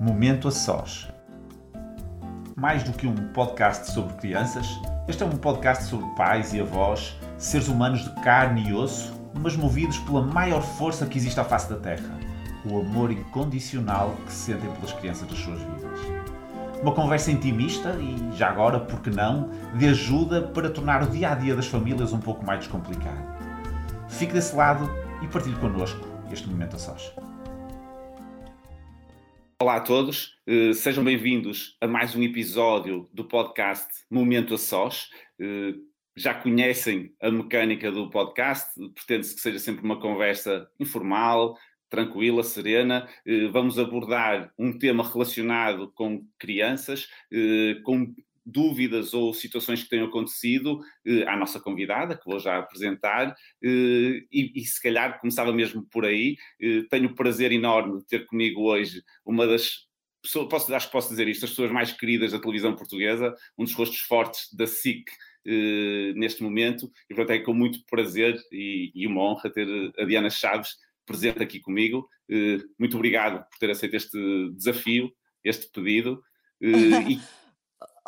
Momento a Sós. Mais do que um podcast sobre crianças, este é um podcast sobre pais e avós, seres humanos de carne e osso, mas movidos pela maior força que existe à face da Terra: o amor incondicional que sentem pelas crianças das suas vidas. Uma conversa intimista e, já agora, por que não, de ajuda para tornar o dia a dia das famílias um pouco mais descomplicado. Fique desse lado e partilhe connosco este momento a sós. Olá a todos, uh, sejam bem-vindos a mais um episódio do podcast Momento a Sós. Uh, já conhecem a mecânica do podcast, pretende-se que seja sempre uma conversa informal, tranquila, serena. Uh, vamos abordar um tema relacionado com crianças, com dúvidas ou situações que tenham acontecido eh, à nossa convidada, que vou já apresentar, eh, e, e, se calhar começava mesmo por aí. Eh, tenho o prazer enorme de ter comigo hoje uma das pessoas, posso, acho que posso dizer isto, as pessoas mais queridas da televisão portuguesa, um dos rostos fortes da SIC neste momento, e portanto é com muito prazer e, e uma honra ter a Diana Chaves presente aqui comigo. muito obrigado por ter aceito este desafio, este pedido. e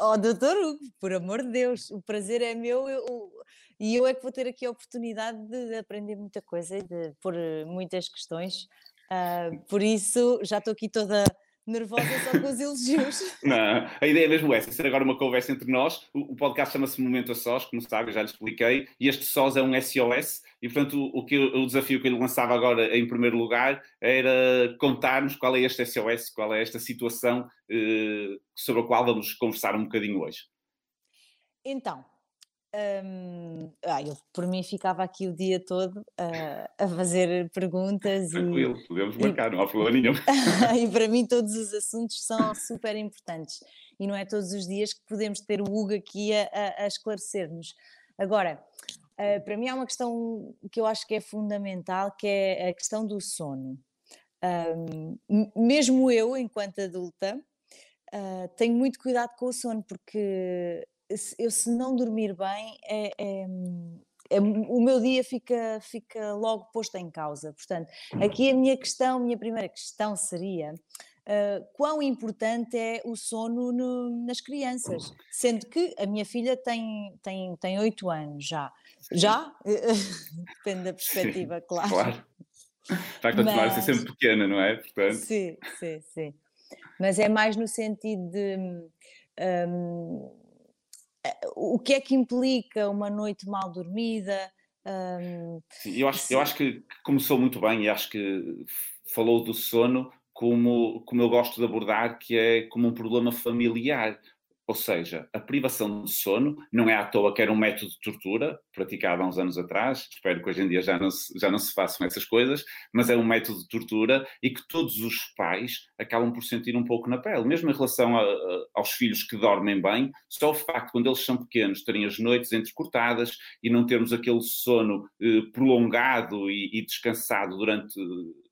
Oh, doutor Hugo, por amor de Deus, o prazer é meu eu, e eu é que vou ter aqui a oportunidade de aprender muita coisa e de pôr eh, muitas questões. Uh, por isso, já estou aqui toda nervosa só com os elogios. Não, a ideia é mesmo essa, ser agora uma conversa entre nós. O, o podcast chama-se Momento a Sós, como sabe, já lhe expliquei, e este Sós é um SOS, e portanto o, que, o desafio que eu lhe lançava agora em primeiro lugar era contar-nos qual é este SOS, qual é esta situação eh, sobre a qual vamos conversar um bocadinho hoje. Então, Hum, ah, eu por mim ficava aqui o dia todo uh, a fazer perguntas. Tranquilo, e, podemos marcar, e, não há problema nenhum. e para mim todos os assuntos são super importantes e não é todos os dias que podemos ter o Hugo aqui a, a, a esclarecer-nos. Agora, uh, para mim há uma questão que eu acho que é fundamental, que é a questão do sono. Um, mesmo eu, enquanto adulta, uh, tenho muito cuidado com o sono, porque eu se não dormir bem, é, é, é, o meu dia fica, fica logo posto em causa. Portanto, aqui a minha questão, a minha primeira questão seria uh, quão importante é o sono no, nas crianças, sendo que a minha filha tem, tem, tem 8 anos já. Já? Depende da perspectiva, sim, claro. Claro. Vai continuar Mas... a ser sempre pequena, não é? Portanto... Sim, sim, sim. Mas é mais no sentido de. Um, o que é que implica uma noite mal dormida? Um, Sim, eu, acho, eu acho que começou muito bem e acho que falou do sono como, como eu gosto de abordar, que é como um problema familiar. Ou seja, a privação de sono não é à toa que era um método de tortura praticado há uns anos atrás, espero que hoje em dia já não se, já não se façam essas coisas, mas é um método de tortura e que todos os pais acabam por sentir um pouco na pele, mesmo em relação a, a, aos filhos que dormem bem, só o facto, quando eles são pequenos, terem as noites entrecortadas e não termos aquele sono eh, prolongado e, e descansado durante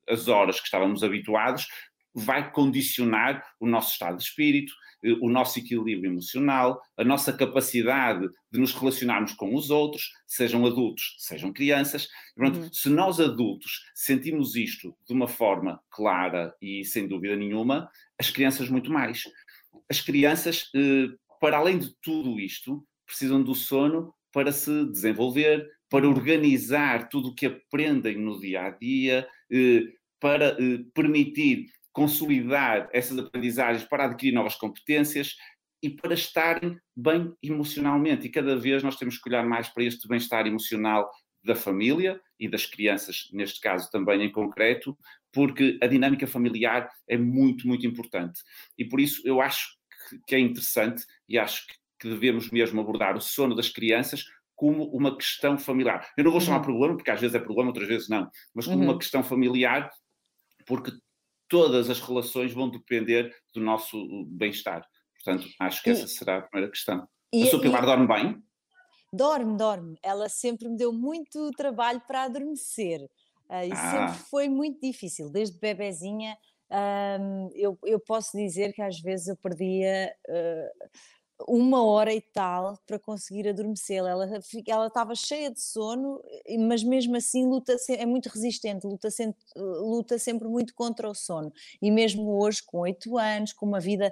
as horas que estávamos habituados, vai condicionar o nosso estado de espírito, eh, o nosso equilíbrio emocional, a nossa capacidade de nos relacionarmos com os outros, sejam adultos, sejam crianças. Pronto, uhum. Se nós adultos sentimos isto de uma forma clara e sem dúvida nenhuma, as crianças muito mais. As crianças, eh, para além de tudo isto, precisam do sono para se desenvolver, para organizar tudo o que aprendem no dia a dia, eh, para permitir consolidar essas aprendizagens para adquirir novas competências e para estarem bem emocionalmente. E cada vez nós temos que olhar mais para este bem-estar emocional da família e das crianças, neste caso também em concreto, porque a dinâmica familiar é muito, muito importante. E por isso eu acho que é interessante e acho que devemos mesmo abordar o sono das crianças como uma questão familiar. Eu não vou chamar uhum. problema, porque às vezes é problema, outras vezes não, mas como uhum. uma questão familiar, porque todas as relações vão depender do nosso bem-estar. Portanto, acho que essa será a primeira questão. E, a sua Pilar e... dorme bem? Dorme, dorme. Ela sempre me deu muito trabalho para adormecer. Uh, e ah. sempre foi muito difícil. Desde bebezinha, um, eu, eu posso dizer que às vezes eu perdia uh, uma hora e tal para conseguir adormecê-la. Ela, ela estava cheia de sono, mas mesmo assim luta, é muito resistente, luta sempre, luta sempre muito contra o sono. E mesmo hoje, com oito anos, com uma vida,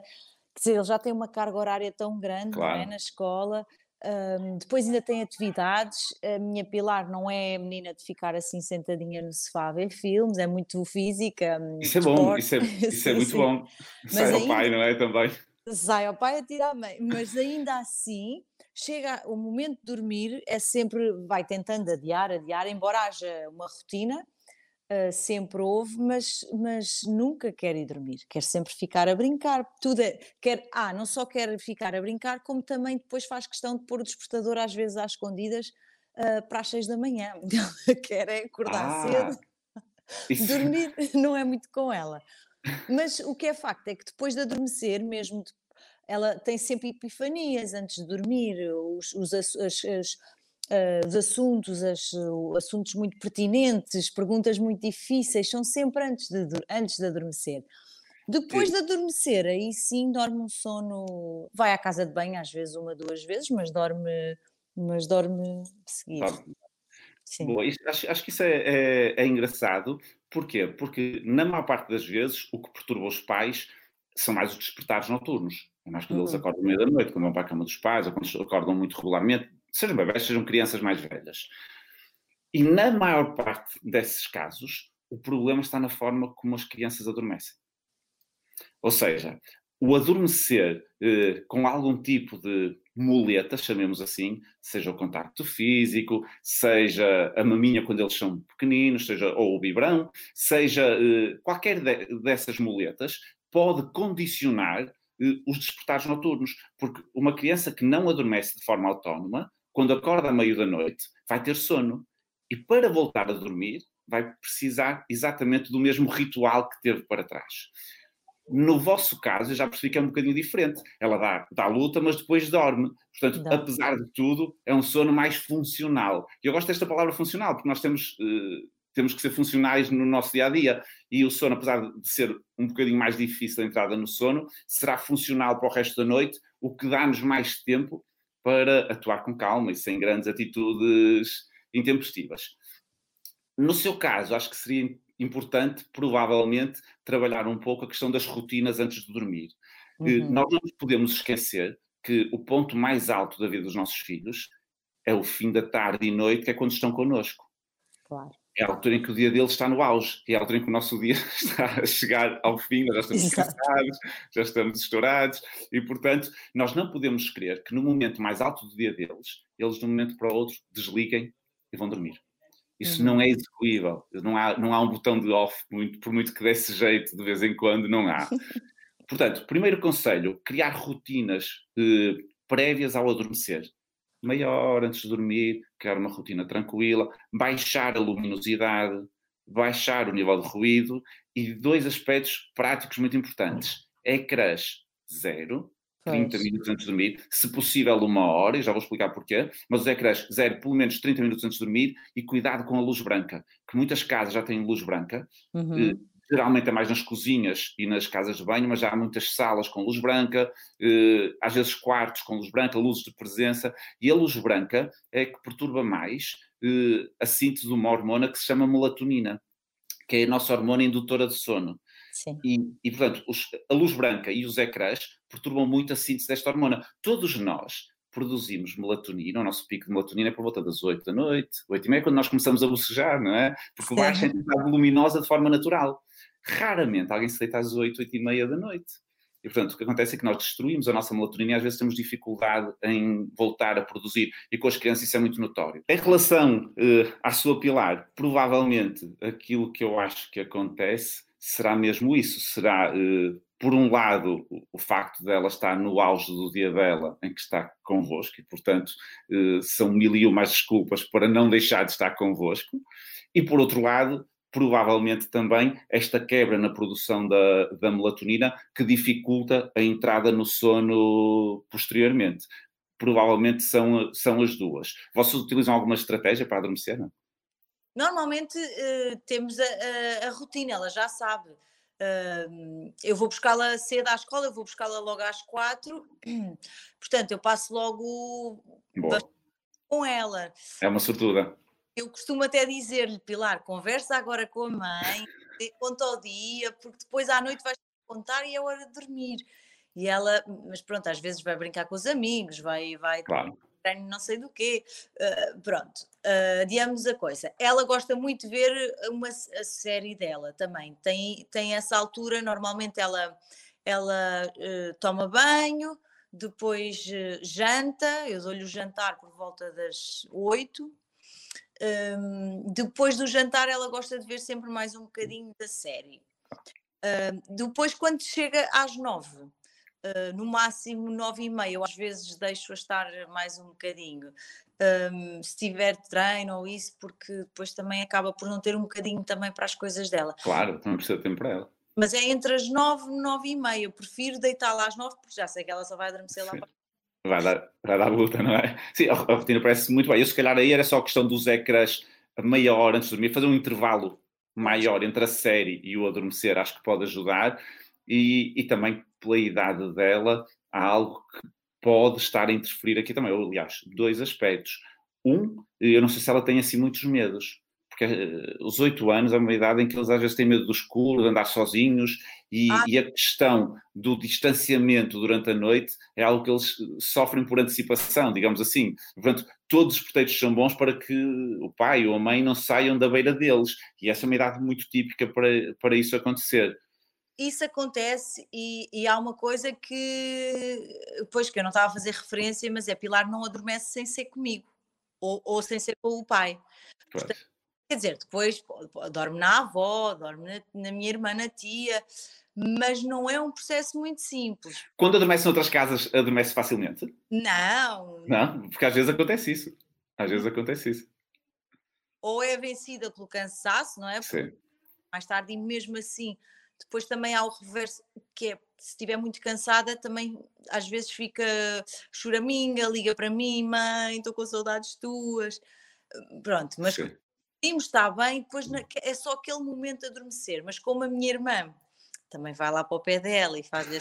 quer dizer, ele já tem uma carga horária tão grande claro. é, na escola. Um, depois ainda tem atividades. A minha Pilar não é a menina de ficar assim sentadinha no sofá a ver filmes, é muito física. Hum, isso é bom, isso é, isso é muito bom. Sai ao pai, não é? Também sai ao pai a tirar a mãe, mas ainda assim chega o momento de dormir, é sempre, vai tentando adiar, adiar, embora haja uma rotina, uh, sempre houve, mas, mas nunca quer ir dormir, quer sempre ficar a brincar, tudo é, quer, ah, não só quer ficar a brincar, como também depois faz questão de pôr o despertador às vezes às escondidas uh, para as seis da manhã, quer é acordar ah, cedo, isso... dormir não é muito com ela. Mas o que é facto é que depois de adormecer, mesmo de, ela tem sempre epifanias antes de dormir, os, os, as, as, uh, os assuntos, as, uh, assuntos muito pertinentes, perguntas muito difíceis, são sempre antes de, antes de adormecer. Depois sim. de adormecer, aí sim dorme um sono, vai à casa de banho às vezes uma, duas vezes, mas dorme, mas dorme seguido. Sim. Boa, acho, acho, que isso é, é, é engraçado, Porquê? Porque, na maior parte das vezes, o que perturba os pais são mais os despertares noturnos. É mais quando uhum. eles acordam meia da noite, quando vão para a cama dos pais, ou quando acordam muito regularmente, sejam bebés, sejam crianças mais velhas. E na maior parte desses casos, o problema está na forma como as crianças adormecem. Ou seja, o adormecer eh, com algum tipo de muleta, chamemos assim, seja o contacto físico, seja a maminha quando eles são pequeninos, seja ou o biberão, seja eh, qualquer de, dessas muletas, pode condicionar eh, os despertares noturnos, porque uma criança que não adormece de forma autónoma, quando acorda à meio da noite, vai ter sono. E para voltar a dormir, vai precisar exatamente do mesmo ritual que teve para trás. No vosso caso, eu já percebi que é um bocadinho diferente. Ela dá, dá luta, mas depois dorme. Portanto, apesar de tudo, é um sono mais funcional. E eu gosto desta palavra funcional, porque nós temos, uh, temos que ser funcionais no nosso dia a dia. E o sono, apesar de ser um bocadinho mais difícil a entrada no sono, será funcional para o resto da noite, o que dá-nos mais tempo para atuar com calma e sem grandes atitudes intempestivas. No seu caso, acho que seria importante, provavelmente, trabalhar um pouco a questão das rotinas antes de dormir. Uhum. Nós não podemos esquecer que o ponto mais alto da vida dos nossos filhos é o fim da tarde e noite, que é quando estão connosco. Claro. É a altura em que o dia deles está no auge, é a altura em que o nosso dia está a chegar ao fim, nós já estamos cansados, já estamos estourados, e portanto, nós não podemos querer que no momento mais alto do dia deles, eles de um momento para o outro desliguem e vão dormir. Isso uhum. não é execuível. Não há, não há um botão de off, muito, por muito que desse jeito de vez em quando, não há. Portanto, primeiro conselho: criar rotinas eh, prévias ao adormecer. Meia hora antes de dormir, criar uma rotina tranquila, baixar a luminosidade, baixar o nível de ruído e dois aspectos práticos muito importantes: ecrãs zero, 30 minutos antes de dormir, se possível uma hora, e já vou explicar porquê, mas os ecrãs zero pelo menos 30 minutos antes de dormir e cuidado com a luz branca, que muitas casas já têm luz branca, uhum. eh, geralmente é mais nas cozinhas e nas casas de banho, mas já há muitas salas com luz branca, eh, às vezes quartos com luz branca, luzes de presença, e a luz branca é que perturba mais eh, a síntese de uma hormona que se chama melatonina, que é a nossa hormona indutora de sono. Sim. E, e portanto, os, a luz branca e os ecrãs perturbam muito a síntese desta hormona. Todos nós produzimos melatonina, o nosso pico de melatonina é por volta das 8 da noite, 8 e meia, quando nós começamos a bocejar, não é? Porque baixa a intensidade luminosa de forma natural. Raramente alguém se deita às 8, 8 e meia da noite. E, portanto, o que acontece é que nós destruímos a nossa melatonina e às vezes temos dificuldade em voltar a produzir. E com as crianças isso é muito notório. Em relação uh, à sua pilar, provavelmente aquilo que eu acho que acontece será mesmo isso. Será uh, por um lado, o facto dela estar no auge do dia dela, em que está convosco, e portanto eh, são mil e umas desculpas para não deixar de estar convosco, e por outro lado, provavelmente também esta quebra na produção da, da melatonina que dificulta a entrada no sono posteriormente. Provavelmente são, são as duas. Vocês utilizam alguma estratégia para adormecer? Não? Normalmente uh, temos a, a, a rotina, ela já sabe Uh, eu vou buscá-la cedo à escola, eu vou buscá-la logo às quatro, portanto, eu passo logo com ela. É uma sortuda. Eu costumo até dizer-lhe, Pilar, conversa agora com a mãe, conta ao dia, porque depois à noite vais contar e é hora de dormir. E ela, mas pronto, às vezes vai brincar com os amigos, vai, vai claro não sei do quê. Uh, pronto, uh, adiamos a coisa. Ela gosta muito de ver uma, a série dela também. Tem, tem essa altura, normalmente ela, ela uh, toma banho, depois janta, eu dou-lhe o jantar por volta das oito. Um, depois do jantar, ela gosta de ver sempre mais um bocadinho da série. Uh, depois, quando chega às nove, uh, no máximo nove e meia, eu às vezes deixo-a estar mais um bocadinho. Um, se tiver treino ou isso, porque depois também acaba por não ter um bocadinho também para as coisas dela. Claro, não precisa de tempo para ela. Mas é entre as nove e nove e meia. Eu prefiro deitá-la às nove, porque já sei que ela só vai adormecer lá para vai dar, vai dar luta, não é? Sim, a, rotina parece muito bem. Eu, se calhar, aí era só a questão dos ecrãs meia hora antes de dormir, fazer um intervalo maior entre a série e o adormecer, acho que pode ajudar. E, e também pela idade dela, há algo que pode estar a interferir aqui também. Aliás, dois aspectos. Um, eu não sei se ela tem assim muitos medos, porque uh, os oito anos é uma idade em que eles às vezes têm medo do escuro, de andar sozinhos, e, ah. e, a questão do distanciamento durante a noite é algo que eles sofrem por antecipação, digamos assim. Portanto, todos os pretextos são bons para que o pai ou a mãe não saiam da beira deles, e essa é uma idade muito típica para, para isso acontecer isso acontece e, e, há uma coisa que, pois que eu não estava a fazer referência, mas é Pilar não adormece sem ser comigo ou, ou sem ser com o pai. Portanto, quer dizer, depois dorme na avó, dorme na, na, minha irmã, na tia, mas não é um processo muito simples. Quando adormece noutras casas, adormece facilmente? Não. Não, porque às vezes acontece isso. Às vezes acontece isso. Ou é vencida pelo cansaço, não é? Sim. Mais tarde, e mesmo assim depois também há o reverso, que é se estiver muito cansada, também às vezes fica choraminga, liga para mim, mãe, estou com saudades tuas. Pronto, mas conseguimos estar bem, depois é só aquele momento de adormecer. Mas como a minha irmã também vai lá para o pé dela e faz-lhe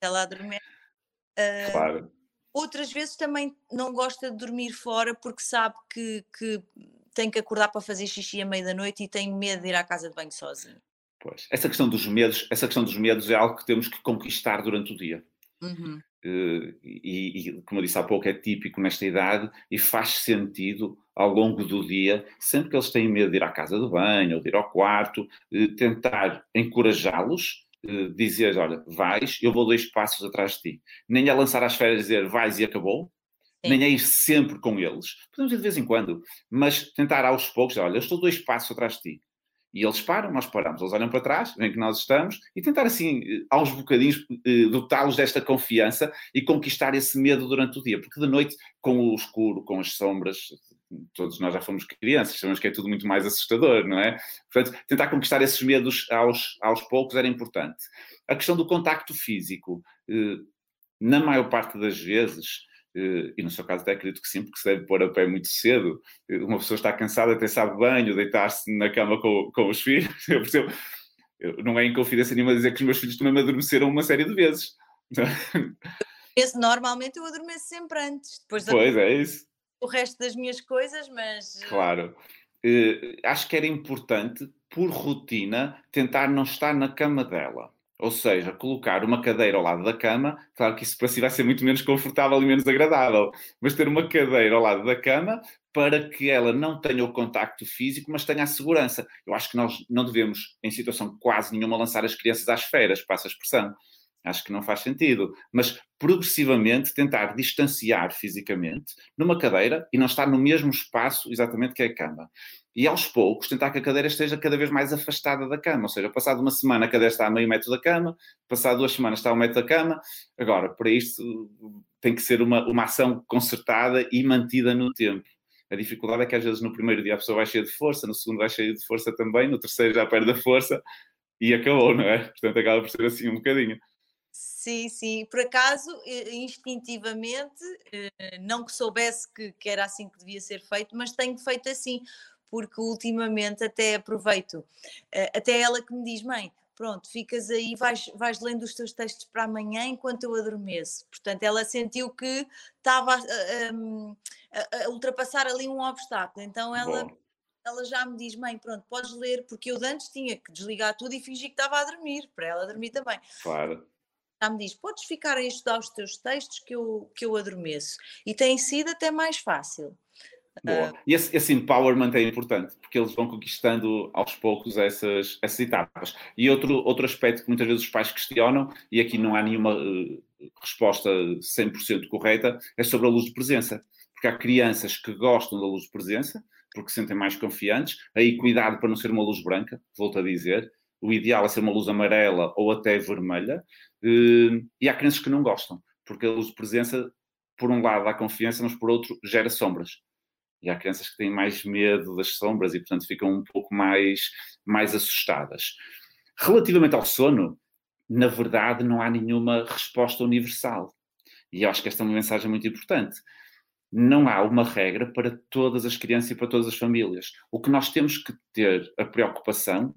ela adormece. Uh, claro. Outras vezes também não gosta de dormir fora porque sabe que, que tem que acordar para fazer xixi à meia da noite e tem medo de ir à casa de banho sozinho. Pois. Essa questão dos medos, essa questão dos medos é algo que temos que conquistar durante o dia. Uhum. Uh, e, e, como eu disse há pouco, é típico nesta idade e faz sentido ao longo do dia, sempre que eles têm medo de ir à casa do banho ou de ir ao quarto, uh, tentar encorajá-los, uh, dizer: Olha, vais, eu vou dois passos atrás de ti. Nem a lançar as férias e dizer vais e acabou, Sim. nem a ir sempre com eles. Podemos ir de vez em quando, mas tentar aos poucos: Olha, eu estou dois passos atrás de ti e eles param, nós paramos. Eles olham para trás, veem que nós estamos e tentar, assim, eh, aos bocadinhos, eh, dotá-los desta confiança e conquistar esse medo durante o dia. Porque de noite, com o escuro, com as sombras, todos nós já fomos crianças, sabemos que é tudo muito mais assustador, não é? Portanto, tentar conquistar esses medos aos, aos poucos era importante. A questão do contacto físico, eh, na maior parte das vezes, e no seu caso até acredito que sim, porque se deve pôr a pé muito cedo. Uma pessoa está cansada, até sabe banho, deitar-se na cama com, com os filhos. Eu percebo, não é em confidência nenhuma dizer que os meus filhos também me adormeceram uma série de vezes. Esse, normalmente eu adormeço sempre antes, depois pois é isso. o resto das minhas coisas, mas. Claro. Uh, acho que era importante, por rotina, tentar não estar na cama dela. Ou seja, colocar uma cadeira ao lado da cama, claro que isso para si vai ser muito menos confortável e menos agradável, mas ter uma cadeira ao lado da cama para que ela não tenha o contacto físico, mas tenha a segurança. Eu acho que nós não devemos, em situação quase nenhuma, lançar as crianças às feras, passa a expressão. Acho que não faz sentido. Mas progressivamente tentar distanciar fisicamente numa cadeira e não estar no mesmo espaço exatamente que a cama e aos poucos tentar que a cadeira esteja cada vez mais afastada da cama. Ou seja, passado uma semana a cadeira está a meio metro da cama, passado duas semanas está a um metro da cama. Agora, para isto tem que ser uma, uma ação concertada e mantida no tempo. A dificuldade é que às vezes no primeiro dia a pessoa vai cheia de força, no segundo vai cheia de força também, no terceiro já perde a força e acabou, não é? Portanto, acaba por ser assim um bocadinho. Sim, sim. Por acaso, instintivamente, eh, não que soubesse que, que era assim que devia ser feito, mas tenho feito assim porque ultimamente até aproveito, eh, até ela que me diz, mãe, pronto, ficas aí, vais, vais lendo os teus textos para amanhã enquanto eu adormeço. Portanto, ela sentiu que estava a, a, a ultrapassar ali um obstáculo, então ela. Bom. Ela já me diz, mãe, pronto, podes ler, porque eu antes tinha que desligar tudo e fingir que estava a dormir, para ela dormir também. Claro já me diz: podes ficar a estudar os teus textos que eu, que eu adormeço. E tem sido até mais fácil. Boa. Uh, e esse, esse empowerment é importante, porque eles vão conquistando aos poucos essas, essas etapas. E outro, outro aspecto que muitas vezes os pais questionam, e aqui não há nenhuma uh, resposta 100% correta, é sobre a luz de presença. Porque há crianças que gostam da luz de presença, porque se sentem mais confiantes. Aí, cuidado para não ser uma luz branca, volto a dizer. O ideal é ser uma luz amarela ou até vermelha. Uh, e há crianças que não gostam, porque a luz de presença, por um lado, dá confiança, mas por outro, gera sombras e há crianças que têm mais medo das sombras e, portanto, ficam um pouco mais, mais assustadas. Relativamente ao sono, na verdade, não há nenhuma resposta universal. E eu acho que esta é uma mensagem muito importante. Não há uma regra para todas as crianças e para todas as famílias. O que nós temos que ter a preocupação,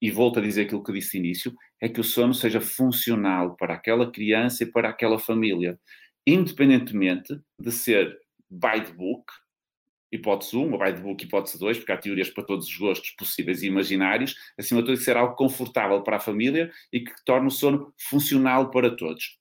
e volto a dizer aquilo que disse início, é que o sono seja funcional para aquela criança e para aquela família, independentemente de ser by the book, hipótese 1, ou vai de book hipótese 2, porque há teorias para todos os gostos possíveis e imaginários, acima de tudo, ser algo confortável para a família e que torne o sono funcional para todos.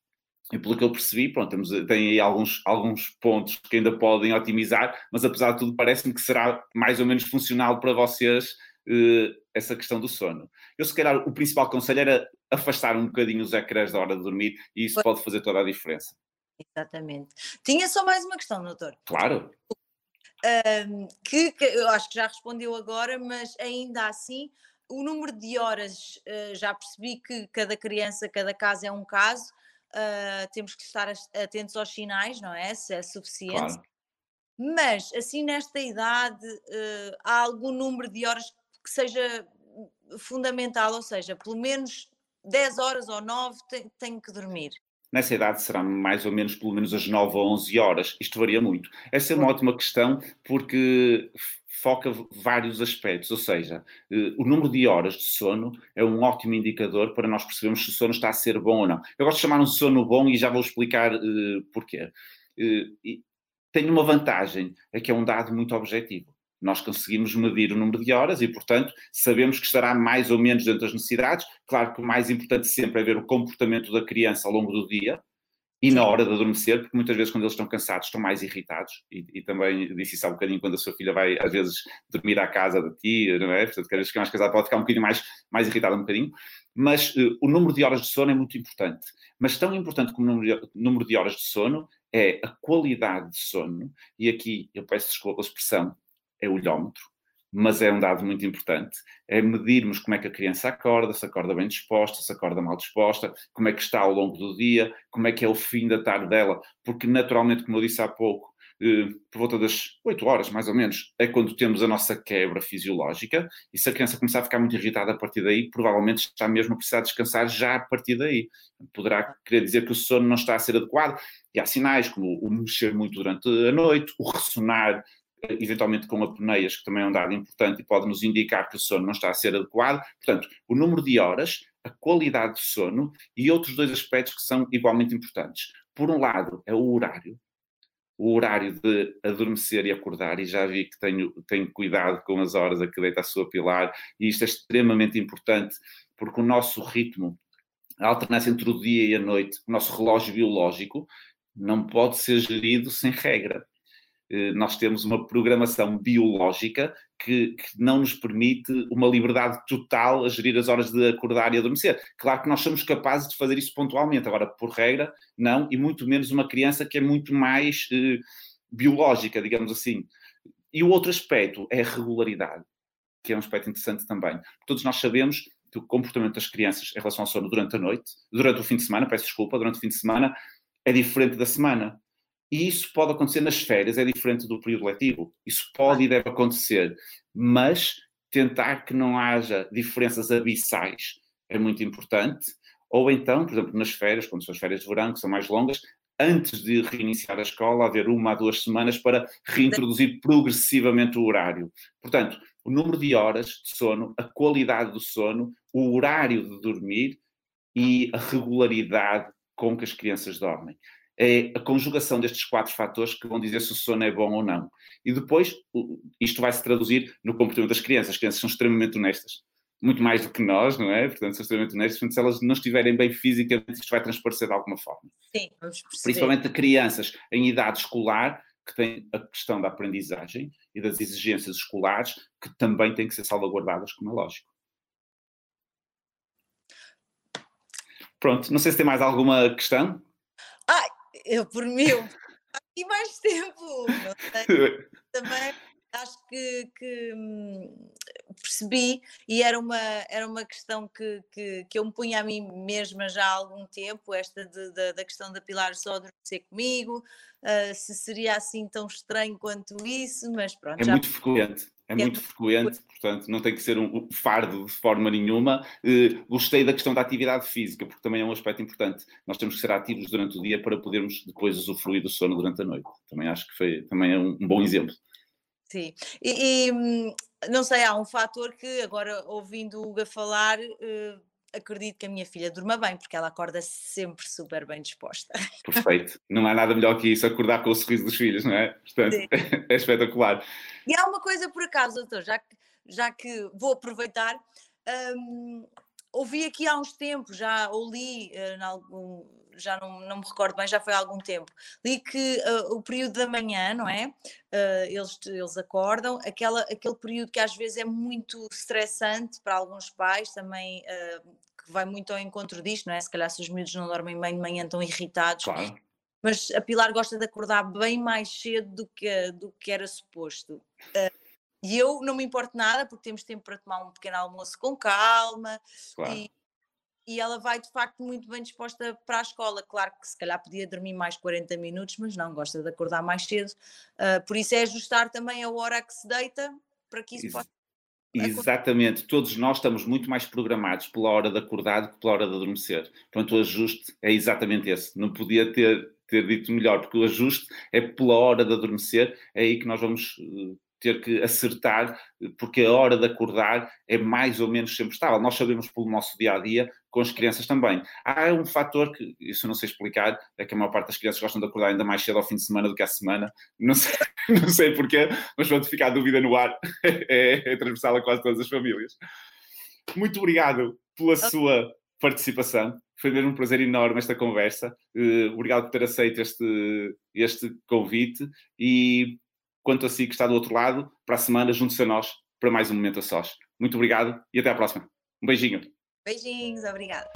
E pelo que eu percebi, pronto, temos, tem aí alguns, alguns pontos que ainda podem otimizar, mas apesar de tudo, parece-me que será mais ou menos funcional para vocês eh, essa questão do sono. Eu, se calhar, o principal conselho era afastar um bocadinho os ecrãs da hora de dormir e isso pode fazer toda a diferença. Exatamente. Tinha só mais uma questão, doutor. Claro um, que, que, eu acho que já respondeu agora, mas ainda assim, o número de horas, uh, já percebi que cada criança, cada caso é um caso, uh, temos que estar atentos aos sinais, não é? Se é suficiente. Claro. Mas, assim, nesta idade, uh, há algum número de horas que seja fundamental, ou seja, pelo menos 10 horas ou 9 tenho que dormir nessa idade será mais ou menos pelo menos às 9 ou 11 horas. Isto varia muito. Essa é uma ótima questão porque foca vários aspectos, ou seja, eh, o número de horas de sono é um ótimo indicador para nós percebermos se o sono está a ser bom ou não. Eu gosto de chamar um sono bom e já vou explicar uh, porquê. Uh, tem uma vantagem, é que é um dado muito objetivo nós conseguimos medir o número de horas e, portanto, sabemos que estará mais ou menos dentro das necessidades. Claro que o mais importante sempre é ver o comportamento da criança ao longo do dia e na hora de adormecer, porque muitas vezes quando eles estão cansados estão mais irritados e, e também disse isso há um bocadinho quando a sua filha vai às vezes dormir à casa da tia, não é? Portanto, cada vez que é mais casada pode ficar um bocadinho mais, mais irritada um bocadinho, mas uh, o número de horas de sono é muito importante. Mas tão importante como o número de, número de horas de sono é a qualidade de sono, e aqui eu peço desculpa pela expressão, é o olhómetro, mas é um dado muito importante. É medirmos como é que a criança acorda, se acorda bem disposta, se acorda mal disposta, como é que está ao longo do dia, como é que é o fim da tarde dela, porque naturalmente, como eu disse há pouco, eh, por volta das 8 horas, mais ou menos, é quando temos a nossa quebra fisiológica, e se a criança começar a ficar muito irritada a partir daí, provavelmente está mesmo a precisar descansar já a partir daí. Poderá querer dizer que o sono não está a ser adequado, e há sinais como o mexer muito durante a noite, o ressonar eventualmente com apneias, que também é um dado importante e pode nos indicar que o sono não está a ser adequado. Portanto, o número de horas, a qualidade do sono e outros dois aspectos que são igualmente importantes. Por um lado, é o horário. O horário de adormecer e acordar, e já vi que tenho, tenho cuidado com as horas a que deita a sua pilar, e isto é extremamente importante, porque o nosso ritmo, a alternância entre o dia e a noite, o nosso relógio biológico, não pode ser gerido sem regra. Eh, nós temos uma programação biológica que, que, não nos permite uma liberdade total a gerir as horas de acordar e adormecer. Claro que nós somos capazes de fazer isso pontualmente, agora, por regra, não, e muito menos uma criança que é muito mais eh, biológica, digamos assim. E o outro aspecto é a regularidade, que é um aspecto interessante também. Todos nós sabemos que o comportamento das crianças em relação ao sono durante a noite, durante o fim de semana, peço desculpa, durante o fim de semana, é diferente da semana. E isso pode acontecer nas férias, é diferente do período letivo. Isso pode e deve acontecer, mas tentar que não haja diferenças abissais é muito importante. Ou então, por exemplo, nas férias, quando são as férias de verão, que são mais longas, antes de reiniciar a escola, haver uma a duas semanas para reintroduzir progressivamente o horário. Portanto, o número de horas de sono, a qualidade do sono, o horário de dormir e a regularidade com que as crianças dormem. É a conjugação destes quatro fatores que vão dizer se o sono é bom ou não. E depois, isto vai se traduzir no comportamento das crianças. As crianças são extremamente honestas muito mais do que nós, não é? Portanto, são extremamente honestos. Portanto, se elas não estiverem bem fisicamente, isto vai transparecer de alguma forma. Sim, vamos perceber. Principalmente a crianças em idade escolar, que têm a questão da aprendizagem e das exigências escolares, que também têm que ser salvaguardadas, como é lógico. Pronto, não sei se tem mais alguma questão. Eu por mim, e mais tempo. Também acho que, que hum, percebi e era uma, era uma questão que, que, que, eu me punha a mim mesma já há algum tempo, esta de, de, da questão da Pilar só adormecer comigo, uh, se seria assim tão estranho quanto isso, mas pronto. É muito frequente. É, é muito frequente, portanto, não tem que ser um fardo de forma nenhuma. Uh, gostei da questão da atividade física, porque também é um aspecto importante. Nós temos que ser ativos durante o dia para podermos depois usufruir do sono durante a noite. Também acho que foi, também é um, um bom exemplo. Sim, e, e, hum, não sei, há um fator que agora ouvindo o Hugo falar, uh, acredito que a minha filha durma bem, porque ela acorda sempre super bem disposta. Perfeito, não há nada melhor que isso, acordar com o sorriso dos filhos, não é? Portanto, é espetacular. E há uma coisa por acaso, doutor, já que, já que vou aproveitar, um, ouvi aqui há uns tempos, já ou li uh, algum, já não, não me recordo bem, já foi há algum tempo, li que uh, o período da manhã, não é? Uh, eles, eles acordam, aquela, aquele período que às vezes é muito estressante para alguns pais, também uh, que vai muito ao encontro disto, não é? Se calhar se os miúdos não dormem bem de manhã estão irritados. Claro. Mas a Pilar gosta de acordar bem mais cedo do que, do que era suposto. E eu não me importo nada, porque temos tempo para tomar um pequeno almoço com calma. Claro. E, e ela vai de facto muito bem disposta para a escola. Claro que se calhar podia dormir mais 40 minutos, mas não, gosta de acordar mais cedo. Uh, por isso é ajustar também a hora que se deita para que isso possa. Exatamente, todos nós estamos muito mais programados pela hora de acordar do que pela hora de adormecer. Portanto, o ajuste é exatamente esse. Não podia ter, ter dito melhor, porque o ajuste é pela hora de adormecer, é aí que nós vamos uh, ter que acertar, porque a hora de acordar é mais ou menos sempre estável. Nós sabemos pelo nosso dia a dia, com as crianças também. Há um fator que, isso eu não sei explicar, é que a maior parte das crianças gostam de acordar ainda mais cedo ao fim de semana do que à semana. Não sei, não sei porquê, mas pronto, ficar a dúvida no ar é, é transversal a quase todas as famílias. Muito obrigado pela sua participação. Foi mesmo um prazer enorme esta conversa. Uh, obrigado por ter aceito este, este convite e quanto a si que está do outro lado, para a semana, junte-se a nós para mais um Momento a Sós. Muito obrigado e até à próxima. Um beijinho. Beijinhos, obrigada.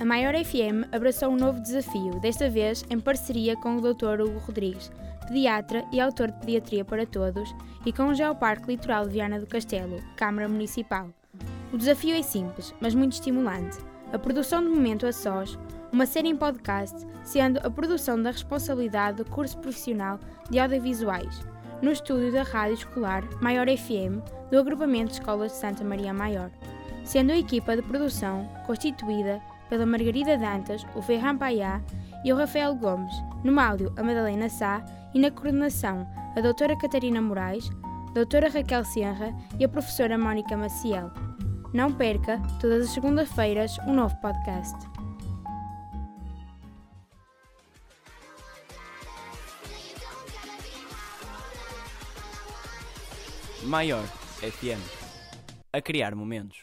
A Maior FM abraçou um novo desafio, desta vez em parceria com o Dr. Hugo Rodrigues, pediatra e autor de Pediatria para Todos, e com o Geoparque Litoral de Viana do Castelo, Câmara Municipal. O desafio é simples, mas muito estimulante. A produção de Momento a Sós, uma série em podcast, sendo a produção da responsabilidade do curso profissional de audiovisuais, no estúdio da Rádio Escolar Maior FM do agrupamento de escolas de Santa Maria Maior, sendo a equipa de produção constituída pela Margarida Dantas, o Ferran Paiá e o Rafael Gomes, no áudio a Madalena Sá e na coordenação a doutora Catarina Moraes, a doutora Raquel Senra e a professora Mónica Maciel. Não perca, todas as segundas-feiras, um novo podcast. Maior FM. A criar momentos.